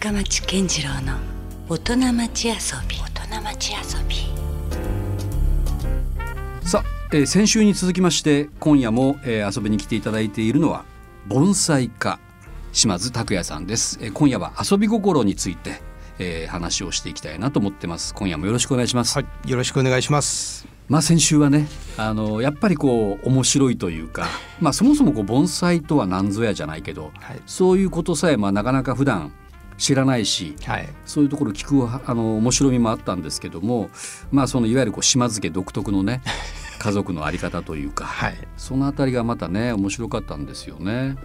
深町健次郎の大人町遊び。大人町遊び。さあ、えー先週に続きまして今夜も、えー遊びに来ていただいているのは盆栽家島津拓也さんです、えー今夜は遊び心について、えー話をしていきたいなと思ってます。今夜もよろしくお願いします、はい、よろしくお願いします。まあ先週はねあのやっぱりこう面白いというか まあそもそもこう盆栽とは何ぞやじゃないけど、はい。そういうことさえまあなかなか普段知らないしはい、そういうところ聞くあの面白みもあったんですけどもまあそのいわゆるこう島津家独特のね 家族のあり方というか、はい、そのあたりがまたね面白かったんですよね。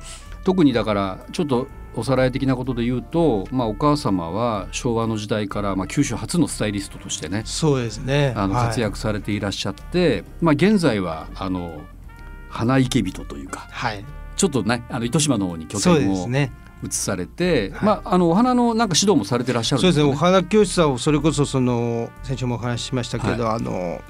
特にだからちょっとおさらい的なことで言うと、まあ、お母様は昭和の時代から、まあ、九州初のスタイリストとしてねそうですね。あのはい活躍されていらっしゃって、まあ、現在はあの花池人というかはい、ちょっとねあの糸島の方に拠点をですね。移されて、はいまあ、あのお花のなんか指導もされてらっしゃるんそうですね。おね。花教室はそれこそその先週もお話ししましたけど、あの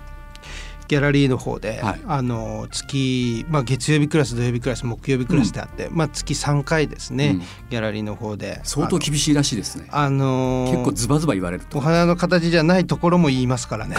ギャラリーの方で、はいあの月まあ月曜日クラス土曜日クラス木曜日クラスであって、まあ月三回ですね、うんギャラリーの方で相当厳しいらしいですね。あの結構ズバズバ言われるとお。花の形じゃないところも言いますからね。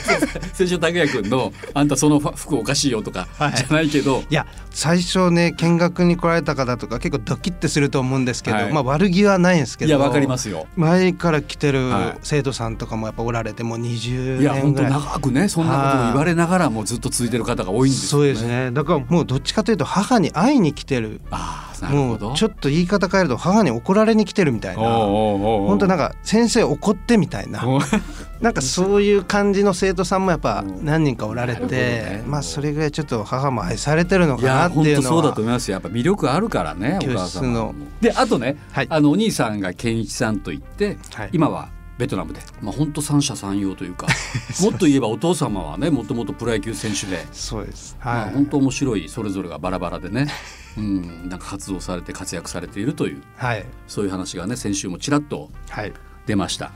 先週拓也君の「あんたその服おかしいよ」とかはいじゃないけど、いや最初ね見学に来られた方とか結構ドキッてすると思うんですけど、はいまあ悪気はないんですけどいやわかりますよ。前から来てるはい生徒さんとかもやっぱおられてもう20いや本当年ぐらい。長くねそんなことも言われながらもずっと続いてる方が多いんですよね。そうですね。だからもうどっちかというと母に会いに来てる。ああなるほど。もうちょっと言い方変えると母に怒られに来てるみたいな。本本当なんか先生怒ってみたいな。なんかそういう感じの生徒さんもやっぱうん。何人かおられて、ね。まあそれぐらいちょっと母も愛されてるのいかなっていうのは。当そうだと思いますよ。やっぱ魅力あるからねお教母様室の。であとね、はい。あのお兄さんが健一さんといって、はい。今はベトナムで、まあ本当三者三様というか。もっと言えばお父様はねもともとプロ野球選手で、そうです。まあはい、本当面白いそれぞれがバラバラでね、うん、なんか活動されて活躍されているという。はい。そういう話がね先週もちらっとはい。出ました。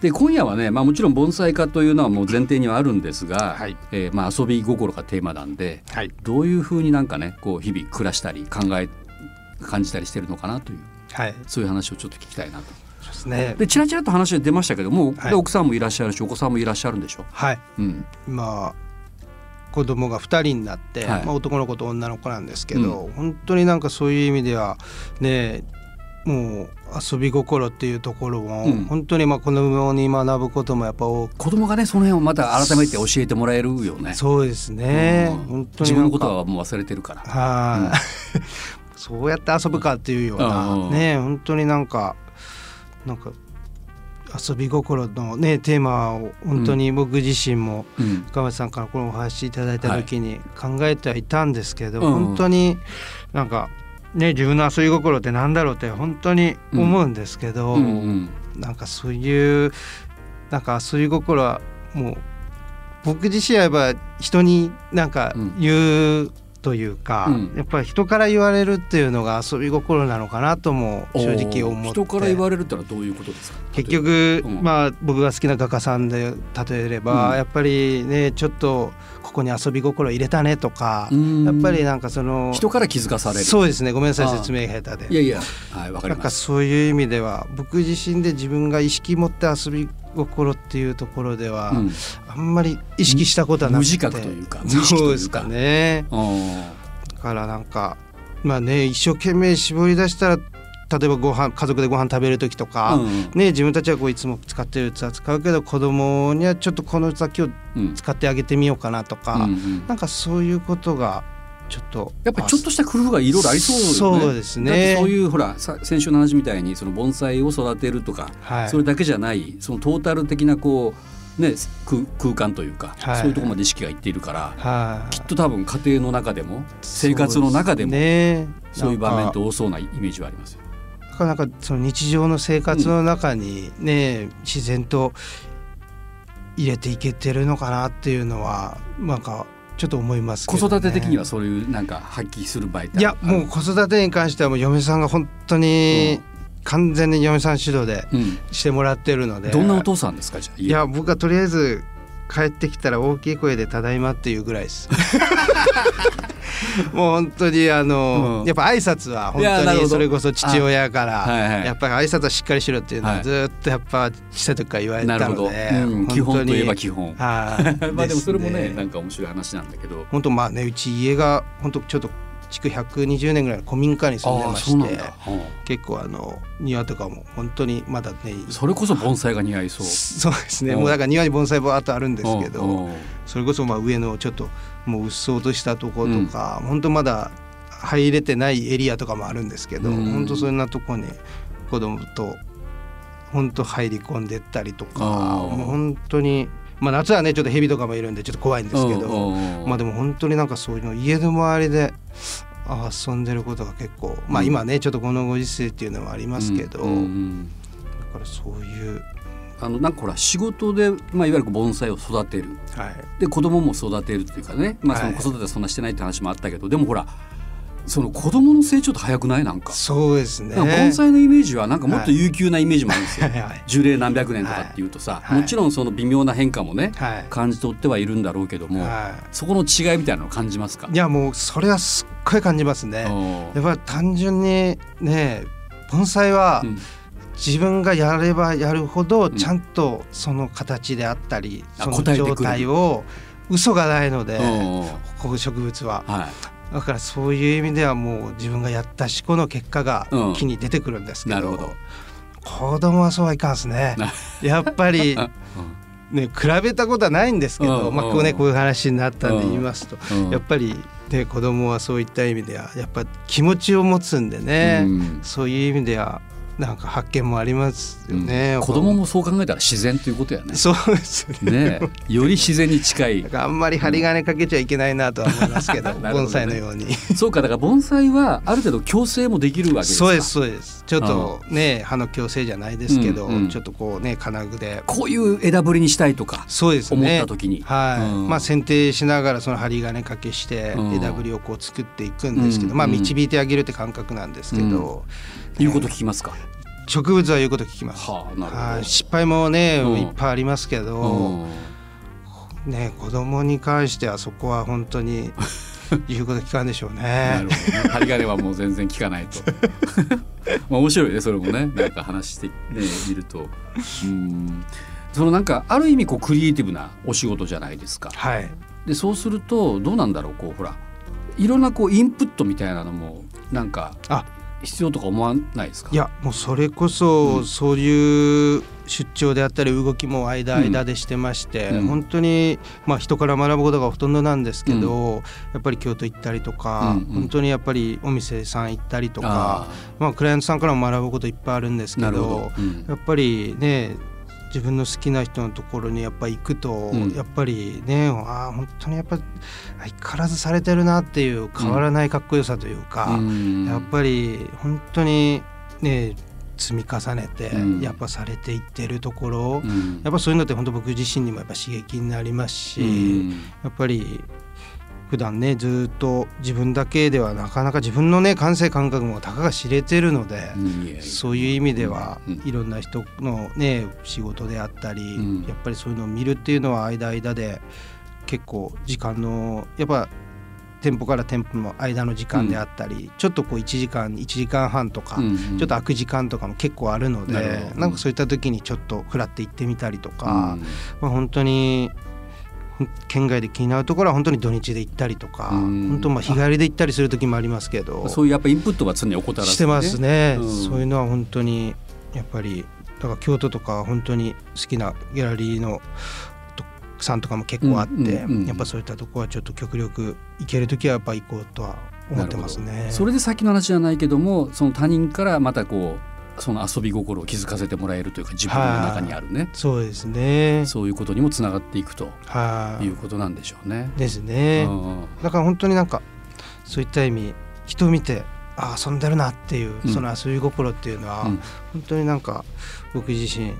で今夜はね、まあ、もちろん盆栽家というのはもう前提にはあるんですが、はい。えーまあ、遊び心がテーマなんではい。どういうふうになんかねこう日々暮らしたり考え感じたりしてるのかなという。はい。そういう話をちょっと聞きたいなと。そうですね。でちらちらと話が出ましたけども、はい。で奥さんもいらっしゃるしお子さんもいらっしゃるんでしょ？はい。うん、今子供が2人になって、はい。まあ、男の子と女の子なんですけど、本当になんかそういう意味ではねもう遊び心っていうところも、うん。本当にまあ子供に学ぶこともやっぱ多く子供がねその辺をまた改めて教えてもらえるよね。そうですね、うん。本当に自分のことはもう忘れてるから。はい、そうやって遊ぶかっていうような、うん。ね本当になんかなんか遊び心のねテーマを本当に僕自身も、うん。深町さんからこのお話いただいた時に考えてはいたんですけど、うん本当になんかね自分の遊び心ってなんだろうって本当に思うんですけど、なんかそういうなんか遊び心はもう僕自身はやっぱ人になんかうん。言うというか、うん。やっぱり人から言われるっていうのが遊び心なのかなとも正直思って。人から言われるってのはどういうことですか？結局、うん。まあ僕が好きな画家さんで例えれば、うん。やっぱりねちょっとここに遊び心入れたねとか、うん。やっぱりなんかその人から気づかされる。そうですねごめんなさい説明下手で。いやいやはいわかりなんかますそういう意味では僕自身で自分が意識持って遊び心っていうところでは、うん。あんまり意識したことはなくて。無自覚というか無意識というか。そうですかね。あだからなんかまあね一生懸命絞り出したら例えばご飯家族でご飯食べる時とか、ーうん。ね、自分たちはこういつも使ってる器使うけど子供にはちょっとこの器今日うん。使ってあげてみようかなとか、うんうん。なんかそういうことがちょっとやっぱりちょっとした工夫がいろいろありそうよね。そうですね。そういうほらさ先週の話みたいにその盆栽を育てるとか、はい。それだけじゃないそのトータル的なこうね空空間というか、はい。そういうところまで意識がいっているから、はい。きっと多分家庭の中でも生活の中でもそういう場面って多そうなイメージはありますよ。なかなかその日常の生活の中にね、自然と入れていけてるのかなっていうのはなんかちょっと思いますけ子育て的にはそういうなんか発揮する場合っていやもう子育てに関してはもう嫁さんが本当に完全に嫁さん主導でうん、してもらってるので。どんなお父さんですかじゃあいや僕はとりあえず帰ってきたら大きい声で「ただいま」っていうぐらいです。もう本当にあの、うん。やっぱ挨拶は本当にそれこそ父親から、はいはい。やっぱり挨拶はしっかりしろっていうのははい。ずっとやっぱ小さい時から言われたので、うん、基本といえば基本。本はい。まあでもそれもねすなんか面白い話なんだけど。本当まあねうち家が本当ちょっと築120年ぐらいの古民家に住んでまして結構あの庭とかも本当にまだねそれこそ盆栽が似合いそう。そうですね。うんもうだから庭に盆栽バーっとあるんですけどうん。うん。それこそまあ上のちょっともううっそうとしたところとか、本当まだ入れてないエリアとかもあるんですけど、うん。本当そんなとこに子供と本当入り込んでったりとかもう本当にまあ夏はねちょっと蛇とかもいるんでちょっと怖いんですけど、まあでも本当になんかそういうの家の周りで遊んでることが結構まあ今ねちょっとこのご時世っていうのもありますけど、だからそういうあのなんかほら仕事で、まあ、いわゆる盆栽を育てる。はい。で子供も育てるっていうかね、まあ、そのはい。子育てはそんなしてないって話もあったけど、でもほらその子供の成長って早くない？なんか。そうですね。盆栽のイメージはなんかもっと悠久なイメージもあるんですよ。はい。はい。樹齢何百年とかっていうとさ、はい。もちろんその微妙な変化もね、はい。感じ取ってはいるんだろうけども、はそこの違いみたいなのを感じますか？い、いやもうそれはすっごい感じますね。うんやっぱり単純にね盆栽はうん。自分がやればやるほどん。ちゃんとその形であったり、あその状態を嘘がないので、うんこう植物は。はいだからそういう意味ではもう自分がやった思考の結果がうん。木に出てくるんですけど,、なるほど。子供はそうはいかんですね。なやっぱりあ ね比べたことはないんですけど、うんまあこうねこういう話になったんで言いますと、うん。やっぱりね子供はそういった意味ではやっぱ気持ちを持つんでね、うん。そういう意味ではなんか発見もありますよね。子供もそう考えたら自然ということやね。そうですよね。ねより自然に近いあんまり針金かけちゃいけないなとは思いますけど、ね盆栽のように。そうかだから盆栽はある程度矯正もできるわけですかそうですそうです。ちょっとね葉の矯正じゃないですけど、うんうんちょっとこうね金具で。こういう枝ぶりにしたいとかそうですね。思った時にはい、うんまあ剪定しながらその針金かけしてうん枝ぶりをこう作っていくんですけど、うんまあ導いてあげるって感覚なんですけど、いうこと聞きますか？植物は言うこと聞きます。はあなるほどはい、失敗もね、うんいっぱいありますけうど、んね子供に関してはそこは本当に 言うこと聞かんでしょうなねる。ほどね。針金はもう全然効かないと。まあ面白いねそれもねなんか話してね見ると。うんそのなんかある意味こうクリエイティブなお仕事じゃないですか。はい。でそうするとどうなんだろうこうほらいろんなこうインプットみたいなのもなんかあ必要とか思わないですか？いやもうそれこうそん。そういう出張であったり動きも間間でしてまして、うん。本当にまあ人から学ぶことがほとんどなんですけど、やっぱり京都行ったりとか、うんうん。本当にやっぱりお店さん行ったりとかあまあクライアントさんからも学ぶこといっぱいあるんですけど、うん。やっぱりね自分の好きな人のところにやっぱ行くと、うん。やっぱりねああ本当にやっぱ相変わらずされてるなっていう変わらないかっこよさというか、うん。やっぱり本当にね積み重ねてうん。やっぱされていってるところ、うん。やっぱそういうのって本当僕自身にもやっぱ刺激になりますし、うん。やっぱり普段ねずっと自分だけではなかなか自分のね感性感覚もたかが知れてるので、そういう意味ではうんいろんな人のね仕事であったり、うん。やっぱりそういうのを見るっていうのは間間で結構時間のやっぱ店舗から店舗の間の時間であったり、ちょっとこう1時間1時間半とか、うんちょっと空く時間とかも結構あるのでなんかそういった時にちょっとフラって行ってみたりとか、うん。まあ、本当に県外で気になるところは本当に土日で行ったりとか、うん。本当まあ日帰りで行ったりする時もありますけどそういうやっぱインプットは常に怠らずしてますね、うん。そういうのは本当にやっぱりだから京都とか本当に好きなギャラリーのとさんとかも結構あって、うんうんうんやっぱそういったとこはちょっと極力行ける時はやっぱ行こうとは思ってますね。それで先の話じゃないけどもその他人からまたこうその遊び心を気づかせてもらえるというか自分の中にあるねそうですね。そういうことにもつながっていくとはい、いうことなんでしょうね。ですね。うんだから本当になんかそういった意味人を見てあ遊んでるなっていう、うんその遊び心っていうのは、うん本当になんか僕自身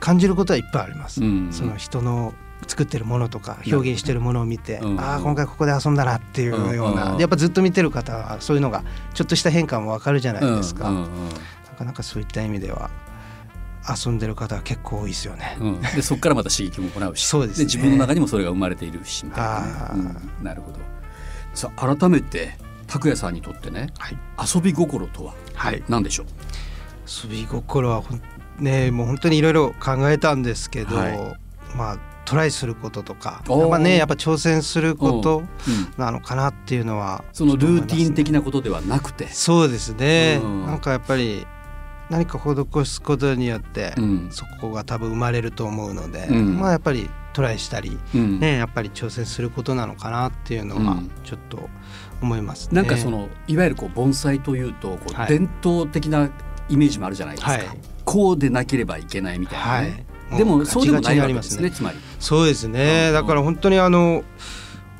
感じることはいっぱいあります。うんその人の作ってるものとか表現してるものを見て、うん。ああ今回ここで遊んだなっていうような、うん。やっぱずっと見てる方はそういうのがちょっとした変化もわかるじゃないですか、なかなかそういった意味では遊んでる方は結構多いですよね。うん、でそこからまた刺激ももらうし。そうですね。自分の中にもそれが生まれているしみたいな。ね、なるほど。さあ改めて拓也さんにとってねはい、遊び心とははい、何でしょう？遊び心はねもう本当にいろいろ考えたんですけど、はまあトライすることとかやっぱねやっぱ挑戦することうん。なのかなっていうのはそのルーティン的なことではなくて、そうですね、うん。なんかやっぱり何か施すことによって、うん。そこが多分生まれると思うので、うん。まあやっぱりトライしたり、うん。ねやっぱり挑戦することなのかなっていうのはうん。ちょっと思いますね。なんかそのいわゆるこう盆栽というとこうはい。伝統的なイメージもあるじゃないですか、はい。こうでなければいけないみたいなはね、い、でもそうでもないわけですねつまり。そうですね、うん。だから本当にあの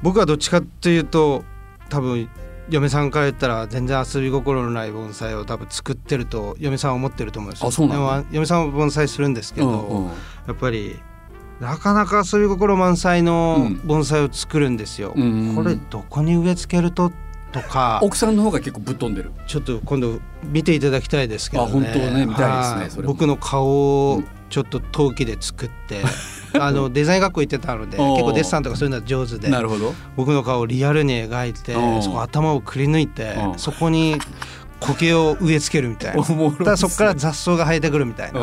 僕はどっちかっていうと多分嫁さんから言ったら全然遊び心のない盆栽を多分作ってると嫁さんは思ってると思うんですよ。あそう嫁さんは盆栽するんですけど、うんうん。やっぱりなかなか遊び心満載のうん。盆栽を作るんですよ。うんこれどこに植え付けると？とか奥さんの方が結構ぶっ飛んでる。ちょっと今度見ていただきたいですけどね。あ本当ね見たいですね僕の顔をうんちょっと陶器で作って、あのデザイン学校行ってたので結構デッサンとかそういうのは上手でなるほど。僕の顔をリアルに描いてそこ頭をくり抜いてうんそこに苔を植え付けるみたいな。ただそこから雑草が生えてくるみたいな。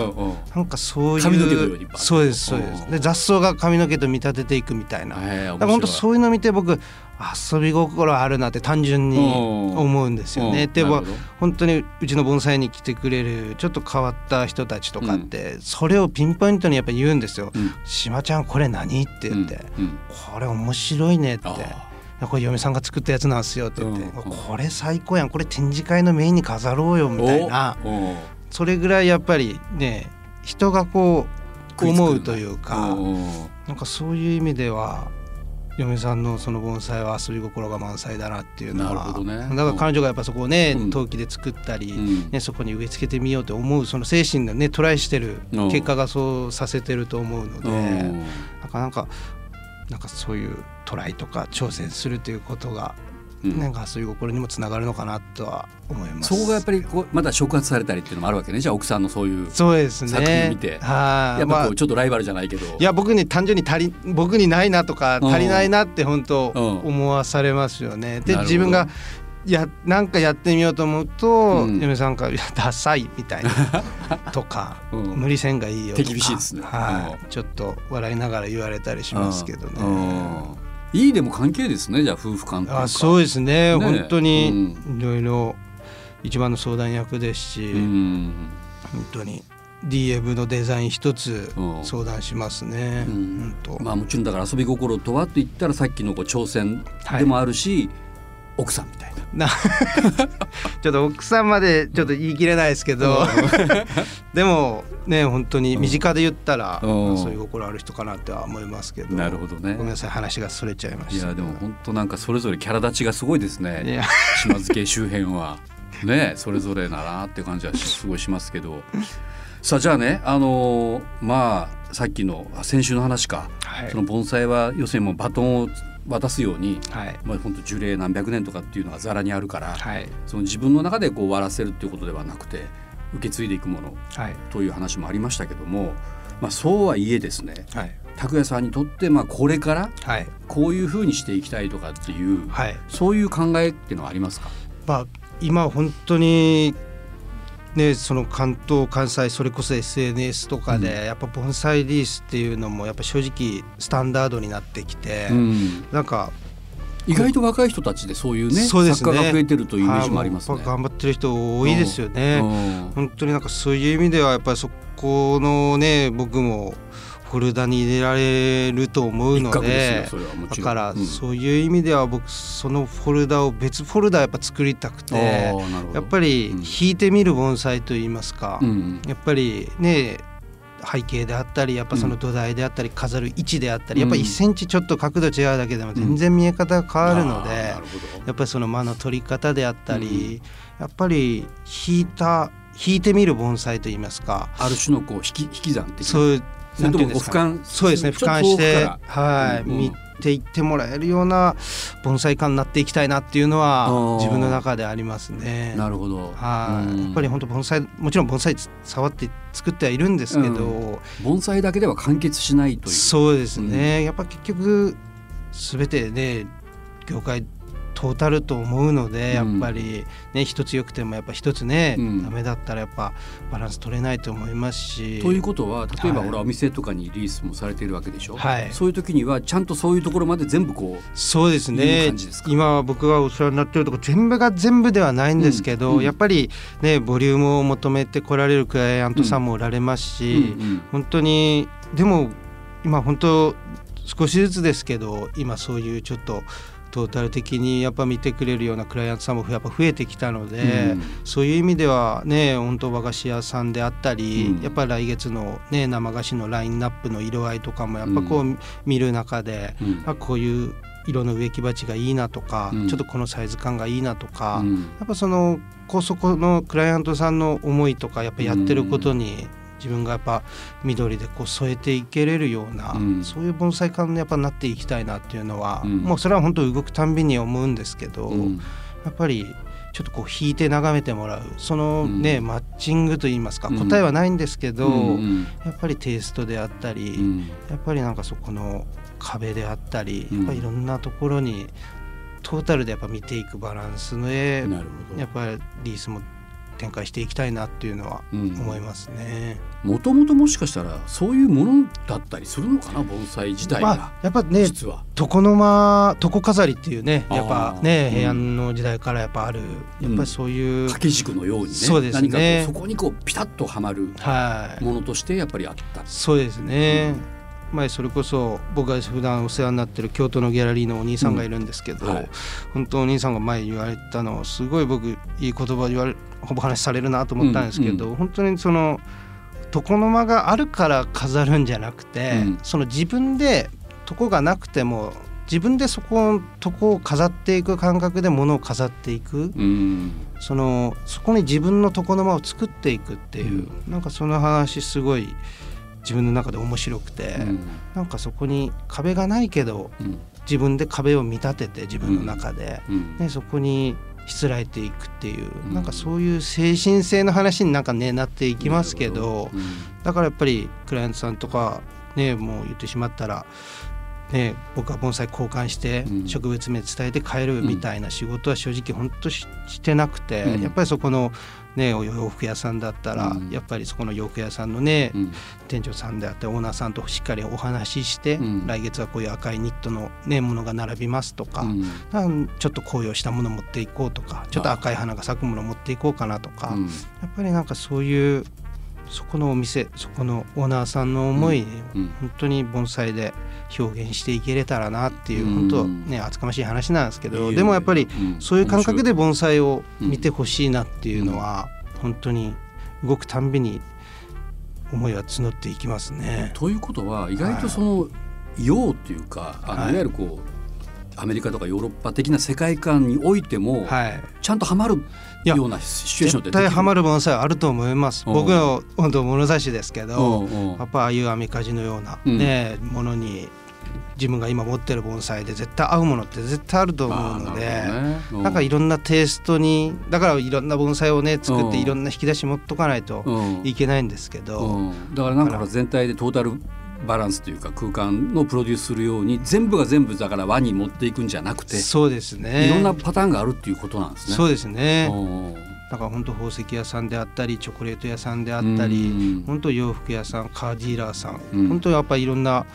なんかそういう髪の毛のよう。にそうですそうです。うんで雑草が髪の毛と見立てていくみたいな、へえだから本当そういうの見て僕遊び心あるなって単純に思うんですよね。うん。でも本当にうちの盆栽に来てくれるちょっと変わった人たちとかって、それをピンポイントにやっぱ言うんですよ。うんしまちゃんこれ何？って言って、うん。うんこれ面白いねって。あこれ嫁さんが作ったやつなんすよって言って、これ最高やん。これ展示会のメインに飾ろうよーみたいな。それぐらいやっぱりね人がこう思うというか、うん。なんかそういう意味では嫁さんのその盆栽は遊び心が満載だなっていうのはなるほどね。だから彼女がやっぱそこをね、うん。陶器で作ったり、うん。ね、そこに植え付けてみようと思うその精神でねトライしてるうん。結果がそうさせてると思うので、うん。なかなかなんかそういうトライとか挑戦するということが、うん。なんか遊び心にもつながるのかなとは思います。そこがやっぱりこうまだ触発されたりっていうのもあるわけね。じゃあ奥さんのそういう作品見て。はい、やっぱまあこうちょっとライバルじゃないけど。いや僕に単純に足り僕にないなとかうん足りないなって本当うん思わされますよね。でなるほど。自分がやなんかやってみようと思うと、うん。嫁さんからいや「ダサい」みたいなとか、うん。無理せんがいいよ」とか手厳しいですね。はい、ちょっと笑いながら言われたりしますけどね。うんいいでも関係ですねじゃあ夫婦間というか。あそうですね。ね。本当にいろいろ一番の相談役ですし、うん。本当に DM のデザイン一つうん。相談しますね。うん。まあもちろんだから遊び心とはと言ったらさっきのこう挑戦でもあるし、奥さんみたいな。な ちょっと奥さんまでちょっと言い切れないですけど、でもね本当に身近で言ったら、うん。そういう心ある人かなっては思いますけど。なるほどね。ごめんなさい話がそれちゃいました。いやでも本当なんかそれぞれキャラ立ちがすごいですいねや。島津家周辺は。ねそれぞれだなって感じはすごいしますけど。さあじゃあねあのーまあさっきのあ先週の話か、はい。その盆栽は要するにもうバトンを渡すように、はい。まあ、本当樹齢何百年とかっていうのがざらにあるから、はい。その自分の中でこう終わらせるっていうことではなくて受け継いでいくものはい。という話もありましたけども、まあ、そうはいえですねはい。拓也さんにとってまあこれからはい。こういうふうにしていきたいとかっていう、はい。そういう考えっていうのはありますか、まあ今本当にねその関東関西それこそ SNS とかで、うんやっぱ盆栽リースっていうのもやっぱ正直スタンダードになってきて、うんなんか意外と若い人たちでそういうねそうですね作家が増えてるというイメージもありますね。頑張ってる人多いですよね。うん本当になんかそういう意味ではやっぱりそこのね僕もフォルダに入れられると思うので。だからうん。そういう意味では僕そのフォルダを別フォルダやっぱ作りたくてやっぱりうん。引いてみる盆栽といいますか、うん。やっぱりね背景であったりやっぱその土台であったり飾る位置であったりやっぱ1センチちょっと角度違うだけでも全然見え方が変わるので、やっぱりその間の取り方であったり、やっぱり引いた引いてみる盆栽といいますかある種のこう引き引き算的な。そういうなんていうんですか瞰そうですね。俯瞰してはい、うん見ていってもらえるような盆栽家になっていきたいなっていうのは自分の中でありますね。なるほど。はい、うん。やっぱり本当盆栽もちろん盆栽触って作ってはいるんですけど、盆栽だけでは完結しないという。そうですね、やっぱ結局全てね業界トータルと思うので、うん。やっぱりね一つ良くてもやっぱ一つね、うん。ダメだったらやっぱバランス取れないと思いますし。ということは例えばはい。俺はお店とかにリースもされているわけでしょ、はい。そういう時にはちゃんとそういうところまで全部こそうですいうですか？今僕がお世話になってるとこ全部が全部ではないんですけど、うんうん。やっぱりねボリュームを求めて来られるクライアントさんもおられますう、し、うんうん。本当にでも今本当少しずつですけど今そういうちょっとトータル的にやっぱ見てくれるようなクライアントさんもやっぱ増えてきたので、うん。そういう意味ではね本当和菓子屋さんであったり、うん。やっぱり来月のね生菓子のラインナップの色合いとかもやっぱこう、見る中でうん。あこういう色の植木鉢がいいなとか、うん。ちょっとこのサイズ感がいいなとか、うん。やっぱそのこうそこのクライアントさんの思いとかやっぱやってることに自分がやっぱ緑でこう添えていけれるような、うん。そういう盆栽家にやっぱなっていきたいなっていうのは、うん。もうそれは本当動くたんびに思うんですけど、うん。やっぱりちょっとこう引いて眺めてもらうそのね、うん。マッチングといいますかうん。答えはないんですけど、うんやっぱりテイストであったり、うん。やっぱりなんかそこの壁であったり、うん。やっぱりいろんなところにトータルでやっぱ見ていくバランスでなるほど。やっぱりリースも展開していきたいなっていうのはうん。思いますね。もともともしかしたらそういうものだったりするのかな盆栽自体が、まあ、やっぱね実は。床の間床飾りっていうねやっぱね平安の時代からやっぱある、やっぱりそういう、掛け軸のようにねそうですね。何かそこにこうピタッとはまるはい。ものとしてやっぱりあった。そうですね、前それこそ僕が普段お世話になってる京都のギャラリーのお兄さんがいるんですけど、うんはい。本当お兄さんが前言われたのすごい僕いい言葉言われほぼ話されるなと思ったんですけど、うん本当にその床の間があるから飾るんじゃなくて、うん。その自分で床がなくても自分でそこの床を飾っていく感覚で物を飾っていく。うん。そのそこに自分の床の間を作っていくっていう、なんかその話すごい自分の中で面白くて、うん。なんかそこに壁がないけどうん。自分で壁を見立てて自分の中で、うん。ね、そこにしつらえていくっていう、うん。なんかそういう精神性の話になんかねなっていきますけど。うん。だからやっぱりクライアントさんとかねもう言ってしまったら。ね、僕は盆栽交換してうん。植物名伝えて帰るみたいな仕事は正直本当ししてなくて、うん。やっぱりそこの、ね、お洋服屋さんだったら、うん。やっぱりそこの洋服屋さんのね、うん。店長さんであってオーナーさんとしっかりお話しして、うん。来月はこういう赤いニットの、ね、ものが並びますとか、ちょっと紅葉したもの持っていこうとかちょっと赤い花が咲くもの持っていこうかなとか、うん。やっぱりなんかそういうそこのお店そこのオーナーさんの思い、うん。本当に盆栽で表現していけれたらなっていう、うん。本当ね厚かましい話なんですけどいえいえ。でもやっぱりうん。そういう感覚で盆栽をうん。見てほしいなっていうのは、本当に動くたんびに思いは募っていきますね。ということは意外とその洋っていうかあのいはい。わゆるこうアメリカとかヨーロッパ的な世界観においてもはい。ちゃんとはまるようなシチュエーション絶対ハマるる盆栽はあると思います。う。ん僕の本当物差しですけど、やっぱああいうアメカジのような、うん。ねものに自分が今持ってる盆栽で絶対合うものって絶対あると思うので。なんかいろんなテイストにだからいろんな盆栽をね作っうんていろんな引き出し持っとかないとう。んいけないんですけど、う。んだからなんか全体でトータルバランスというか空間のプロデュースするように全部が全部だから輪に持っていくんじゃなくてそうですね。いろんなパターンがあるっていうことなんですね。そうですね。うん。だから本当宝石屋さんであったりチョコレート屋さんであったりうん。本当洋服屋さんカーディーラーさん、うん。本当やっぱりいろんな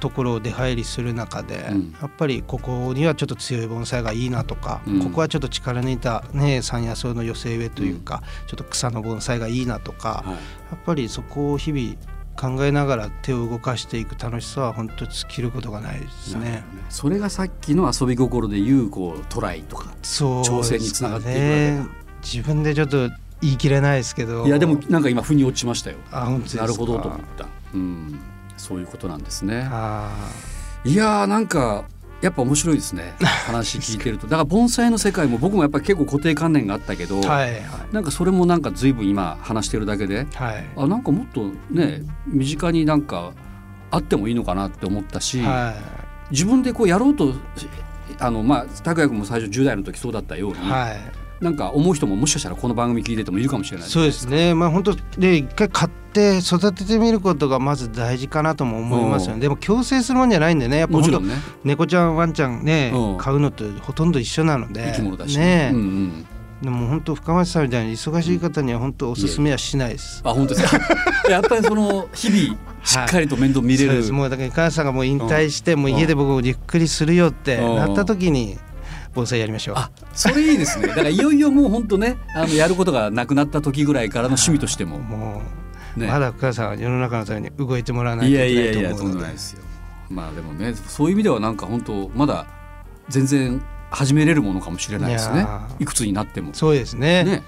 ところを出入りする中で、うん。やっぱりここにはちょっと強い盆栽がいいなとか、うん。ここはちょっと力抜いたね山野草の寄せ植えというか、ちょっと草の盆栽がいいなとか、はい。やっぱりそこを日々考えながら手を動かしていく楽しさは本当尽きることがないですね。それがさっきの遊び心でいうこうトライとかね。調整につながっていくわけだ自分でちょっと言い切れないですけど。いやでもなんか今腑に落ちましたよ。あ本当ですか？なるほどと思った、うん、そういうことなんですね。あいやーなんかやっぱ面白いですね。話聞いてると。だから盆栽の世界も僕もやっぱり結構固定観念があったけど、ーはい。はいなんかそれもなんか随分今話してるだけではい。あなんかもっとね身近になんかあってもいいのかなって思ったし、は自分でこうやろうとあのまあ拓也君も最初10代の時そうだったように、はい。なんか思う人ももしかしたらこの番組聞いててもいるかもしれないそうですね。まあ本当で一回買って育ててみることがまず大事かなとも思いますようん。ねでも強制するもんじゃないんでね。やっぱ本当猫ちゃんワンちゃんねうん。買うのとほとんど一緒なので。ね。うんうん、でも本当深町さんみたいに忙しい方には本当おすすめはしないです。あ本当ですか？やっぱりその日々しっかりと面倒見れる、そうです。もうだから母さんがもう引退して、もう家で僕ゆっくりするよってうん。なった時に盆栽やりましょう。あそれいいですね。だからいよいよもう本当ねあのやることがなくなった時ぐらいからの趣味としても、もう、ね、まだ深さんは世の中のために動いてもらわないいといけないと思うので。まあでもねそういう意味ではなんか本当まだ全然始めれるものかもしれないですね。いくつになっても。そうですね。ね。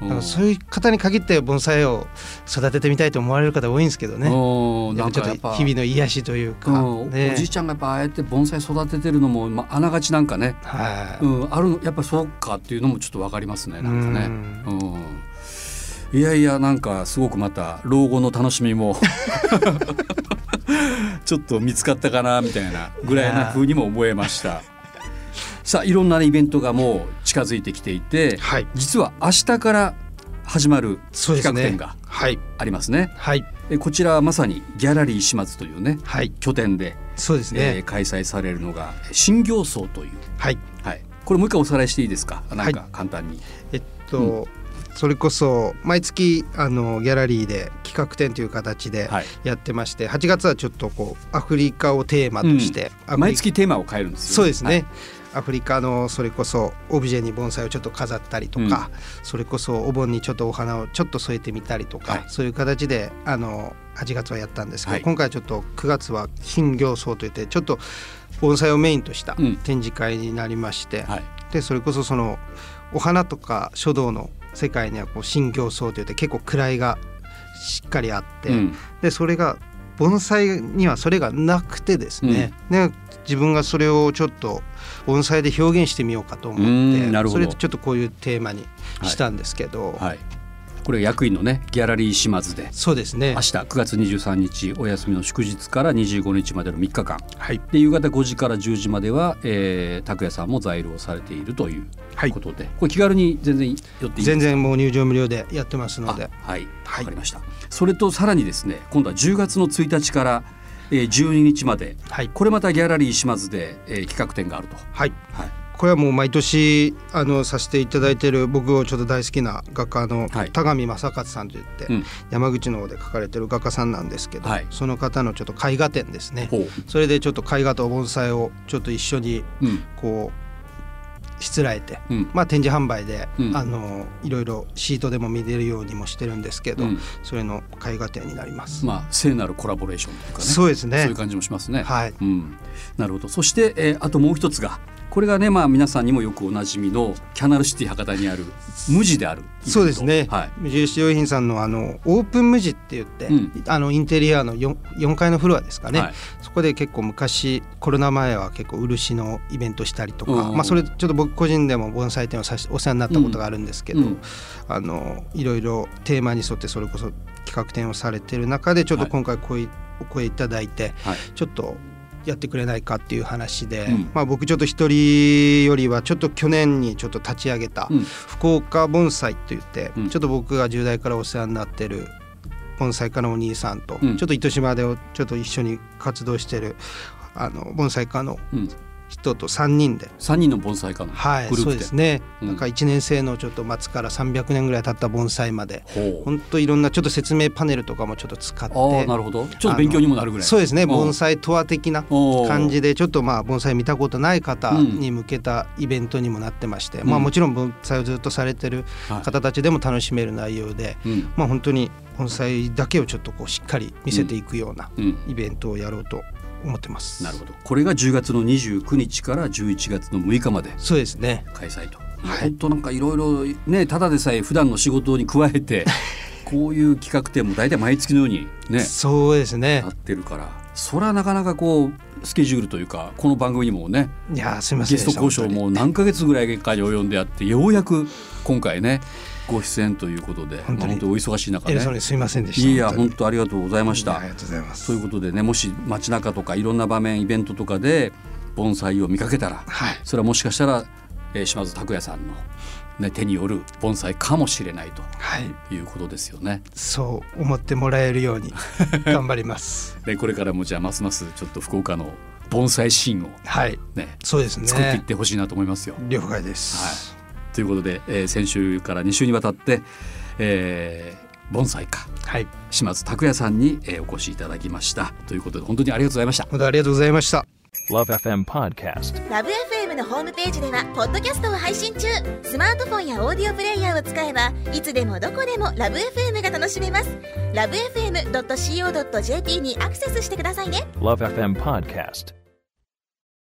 だからそういう方に限って盆栽を育ててみたいと思われる方多いんですけどね。うんやっぱちょっと日々の癒しというか、うん。ね。おじいちゃんがやっぱああやって盆栽育ててるのも、まあ、あながちなんかね、はい、うん、あるのやっぱそうかっていうのもちょっとわかりますねなんかね。ううん、いやいやなんかすごくまた老後の楽しみも ちょっと見つかったかなみたいなぐらいな風にも思えました。さあいろんな、ね、イベントがもう近づいてきていて、はい。実は明日から始まる企画展がはい。ありますね。はい。えこちらはまさにギャラリー島津というねはい。拠点で、そうですね、えー開催されるのが新行僧という、はい。はい、これもう一回おさらいしていいですか？なんか簡単に。えっと、それこそ毎月あのギャラリーで企画展という形ではい。やってまして、8月はちょっとこうアフリカをテーマとして、アフリ毎月テーマを変えるんですよ、そうですね、はい。アフリカのそれこそオブジェに盆栽をちょっと飾ったりとか、それこそお盆にちょっとお花をちょっと添えてみたりとか、はい。そういう形であの8月はやったんですけど、はい。今回はちょっと9月は金行草といってちょっと盆栽をメインとしたうん。展示会になりまして、はい。でそれこそそのお花とか書道の世界にはこう新行草といって結構位がしっかりあって、うん。でそれが盆栽にはそれがなくてですね、で自分がそれをちょっと盆栽で表現してみようかと思うってそれでちょっとこういうテーマにしたんですけど、はい、これ役員のねギャラリー島津で。そうですね。明日9月23日お休みの祝日から25日までの3日間はい。で夕方5時から10時までは、えー、拓也さんも在留をされているというはい。ことで、これ気軽に全然寄っていい全然もう入場無料でやってますのあで。はい。わはい。かりました、それとさらにですね今度は10月の1日から、えー、12日まで。はい。これまたギャラリー島津で、えー、企画展があると。はい。はいこれはもう毎年あのさせていただいている僕をちょっと大好きな画家のはい。田上正勝さんといって、うん。山口の方で描かれてる画家さんなんですけど、はい。その方のちょっと絵画展ですね。それでちょっと絵画と盆栽をちょっと一緒にうん。こうしつらえて、うん。まあ、展示販売で、うん。あのいろいろシートでも見れるようにもしてるんですけど、うん。それの絵画展になります。まあ聖なるコラボレーションというかね。そうですね。そういう感じもしますね。はい。うん、なるほど。そして、えーあともう一つがこれがね、まあ、皆さんにもよくおなじみのキャナルシティ博多にある無地である。そうですね、はい。無印良品さんのあのオープン無地って言って、うん。あのインテリアの 4, 4階のフロアですかね、はい。そこで結構昔コロナ前は結構漆のイベントしたりとか、うん。まあ、それちょっと僕個人でも盆栽店をさしお世話になったことがあるんですけど、うん。あのいろいろテーマに沿ってそれこそ企画展をされてる中でちょっと今回声,、お声いただいてはい。ちょっとやってくれないかっていう話で、うん。まあ、僕ちょっと一人よりはちょっと去年にちょっと立ち上げたうん。福岡盆栽といって、うん。ちょっと僕が10代からお世話になってる盆栽家のお兄さんと、うん。ちょっと糸島でちょっと一緒に活動してるあの盆栽家のうん、人と3人で。3人の盆栽家のはい、グループで,、そうですね、うん。なんか1年生のちょっと末から300年ぐらい経った盆栽まで。ほう。本当いろんなちょっと説明パネルとかもちょっと使って。ああなるほど。ちょっと勉強にもなるぐらい。そうですね。ん。盆栽とは的な感じでちょっとまあ盆栽見たことない方に向けたイベントにもなってまして、まあうん。もちろん盆栽をずっとされてるはい方たちでも楽しめる内容で、うん。まあ本当に盆栽だけをちょっとこうしっかり見せていくようなうん。イベントをやろうと思ってます。なるほどこれが10月の29日から11月の6日までそうですね。開催と、はい本当なんかいろいろねただでさえ普段の仕事に加えて こういう企画展も大体毎月のようにねそうですねな。ってるからそれはなかなかこうスケジュールというかこの番組にもねいやーすみません。ゲスト交渉も何ヶ月ぐらいかに及んであってようやく今回ねご出演ということで本当に。まあお忙しい中ね。すいませんでした。いや本当ありがとうございました。ありがとうございます。ということでねもし街中とかいろんな場面イベントとかで盆栽を見かけたらはい。それはもしかしたら、えー島津拓也さんの、ね、手による盆栽かもしれないはい。ということですよね。そう思ってもらえるように 頑張ります。でこれからもじゃあますますちょっと福岡の盆栽シーンをはい。ねそうですね。作っていってほしいなと思いますよ。了解です、ということで、えー先週から2週にわたって、えー、盆栽家はい島津拓也さんに、えーお越しいただきましたということで本当にありがとうございました。本当ありがとうございました Love FM Podcast. ラブ f m のホームページではポッドキャストを配信中スマートフォンやオーディオプレイヤーを使えばいつでもどこでもラブ f m が楽しめますラブ FM.co.jp にアクセスしてくださいね Love FM Podcast.